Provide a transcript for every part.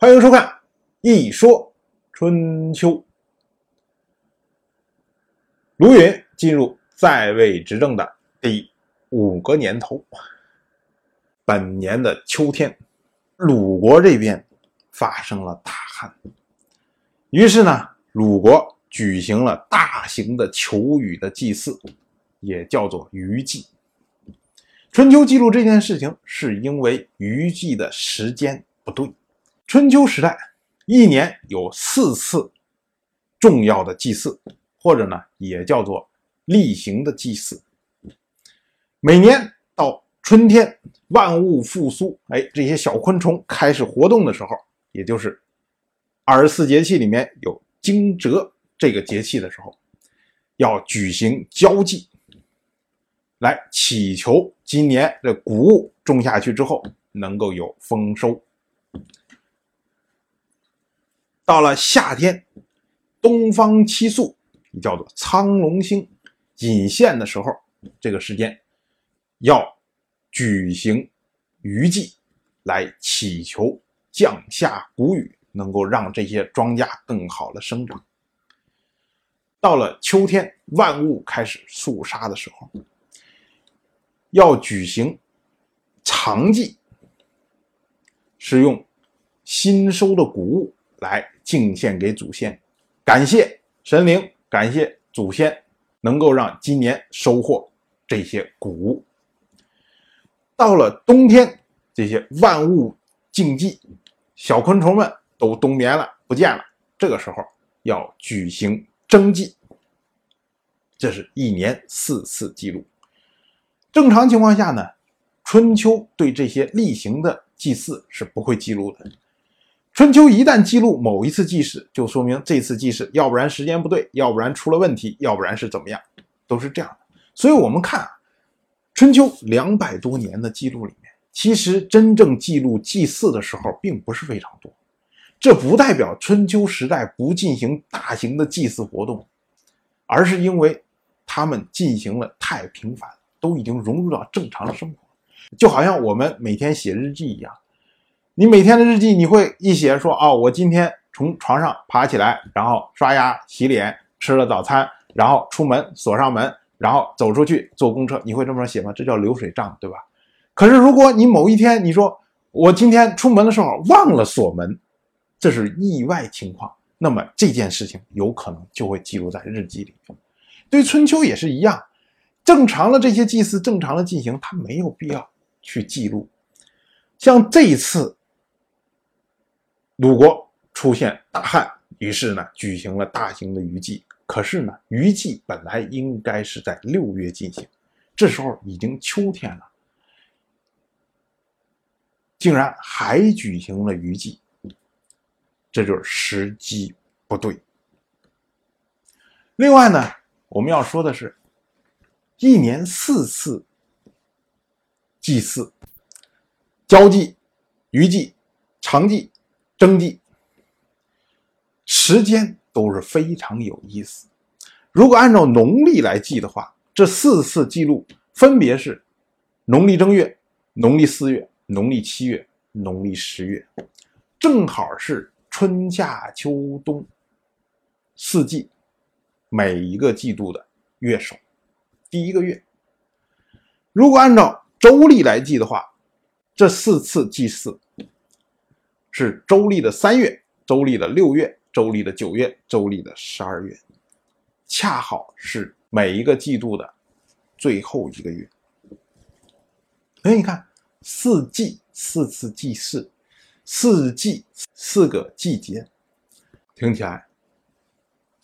欢迎收看《一说春秋》。卢云进入在位执政的第五个年头，本年的秋天，鲁国这边发生了大旱，于是呢，鲁国举行了大型的求雨的祭祀，也叫做雨祭。春秋记录这件事情，是因为雨祭的时间不对。春秋时代，一年有四次重要的祭祀，或者呢，也叫做例行的祭祀。每年到春天，万物复苏，哎，这些小昆虫开始活动的时候，也就是二十四节气里面有惊蛰这个节气的时候，要举行交祭，来祈求今年的谷物种下去之后能够有丰收。到了夏天，东方七宿，叫做苍龙星隐现的时候，这个时间要举行雨祭，来祈求降下谷雨，能够让这些庄稼更好的生长。到了秋天，万物开始肃杀的时候，要举行长祭，是用新收的谷物。来敬献给祖先，感谢神灵，感谢祖先，能够让今年收获这些谷物。到了冬天，这些万物静寂，小昆虫们都冬眠了，不见了。这个时候要举行征祭，这是一年四次记录。正常情况下呢，春秋对这些例行的祭祀是不会记录的。春秋一旦记录某一次祭祀，就说明这次祭祀要不然时间不对，要不然出了问题，要不然是怎么样，都是这样的。所以，我们看啊春秋两百多年的记录里面，其实真正记录祭祀的时候并不是非常多。这不代表春秋时代不进行大型的祭祀活动，而是因为他们进行了太频繁，都已经融入到正常的生活，就好像我们每天写日记一样。你每天的日记，你会一写说啊，我今天从床上爬起来，然后刷牙、洗脸，吃了早餐，然后出门锁上门，然后走出去坐公车，你会这么写吗？这叫流水账，对吧？可是如果你某一天你说我今天出门的时候忘了锁门，这是意外情况，那么这件事情有可能就会记录在日记里。对春秋也是一样，正常的这些祭祀正常的进行，它没有必要去记录。像这一次。鲁国出现大旱，于是呢举行了大型的雨祭。可是呢，雨祭本来应该是在六月进行，这时候已经秋天了，竟然还举行了雨祭，这就是时机不对。另外呢，我们要说的是，一年四次祭祀：交祭、雨祭、长祭。征地时间都是非常有意思。如果按照农历来记的话，这四次记录分别是农历正月、农历四月、农历七月、农历十月，正好是春夏秋冬四季每一个季度的月首第一个月。如果按照周历来记的话，这四次祭祀。是周历的三月、周历的六月、周历的九月、周历的十二月，恰好是每一个季度的最后一个月。哎，你看，四季四次祭祀，四季四个季节，听起来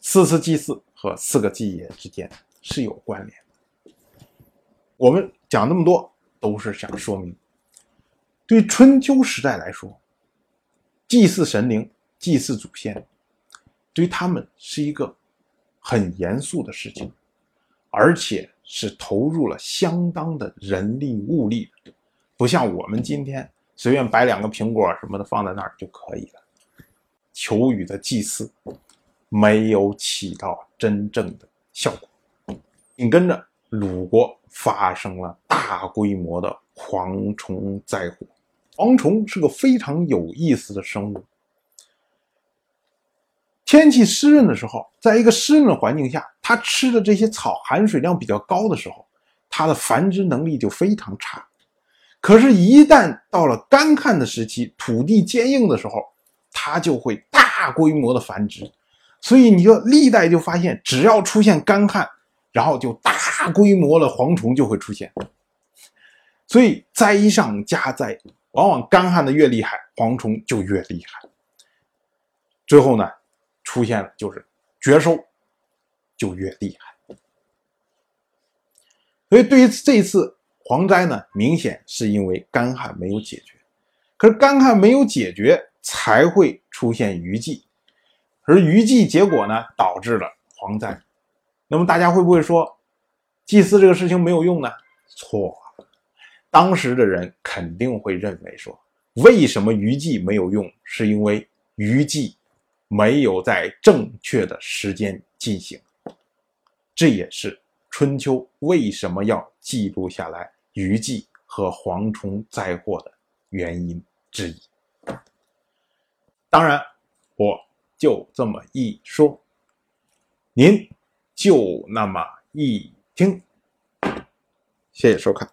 四次祭祀和四个季节之间是有关联的。我们讲那么多，都是想说明，对春秋时代来说。祭祀神灵、祭祀祖先，对他们是一个很严肃的事情，而且是投入了相当的人力物力的，不像我们今天随便摆两个苹果什么的放在那儿就可以了。求雨的祭祀没有起到真正的效果，紧跟着鲁国发生了大规模的蝗虫灾祸。蝗虫是个非常有意思的生物，天气湿润的时候，在一个湿润的环境下，它吃的这些草含水量比较高的时候，它的繁殖能力就非常差。可是，一旦到了干旱的时期，土地坚硬的时候，它就会大规模的繁殖。所以，你就历代就发现，只要出现干旱，然后就大规模的蝗虫就会出现。所以，灾上加灾，往往干旱的越厉害，蝗虫就越厉害。最后呢，出现了就是绝收，就越厉害。所以，对于这次蝗灾呢，明显是因为干旱没有解决。可是，干旱没有解决，才会出现雨季。而雨季结果呢，导致了蝗灾。那么大家会不会说，祭祀这个事情没有用呢？错，当时的人肯定会认为说，为什么雨季没有用？是因为雨季没有在正确的时间进行。这也是春秋为什么要记录下来雨季和蝗虫灾祸的原因之一。当然，我。就这么一说，您就那么一听，谢谢收看。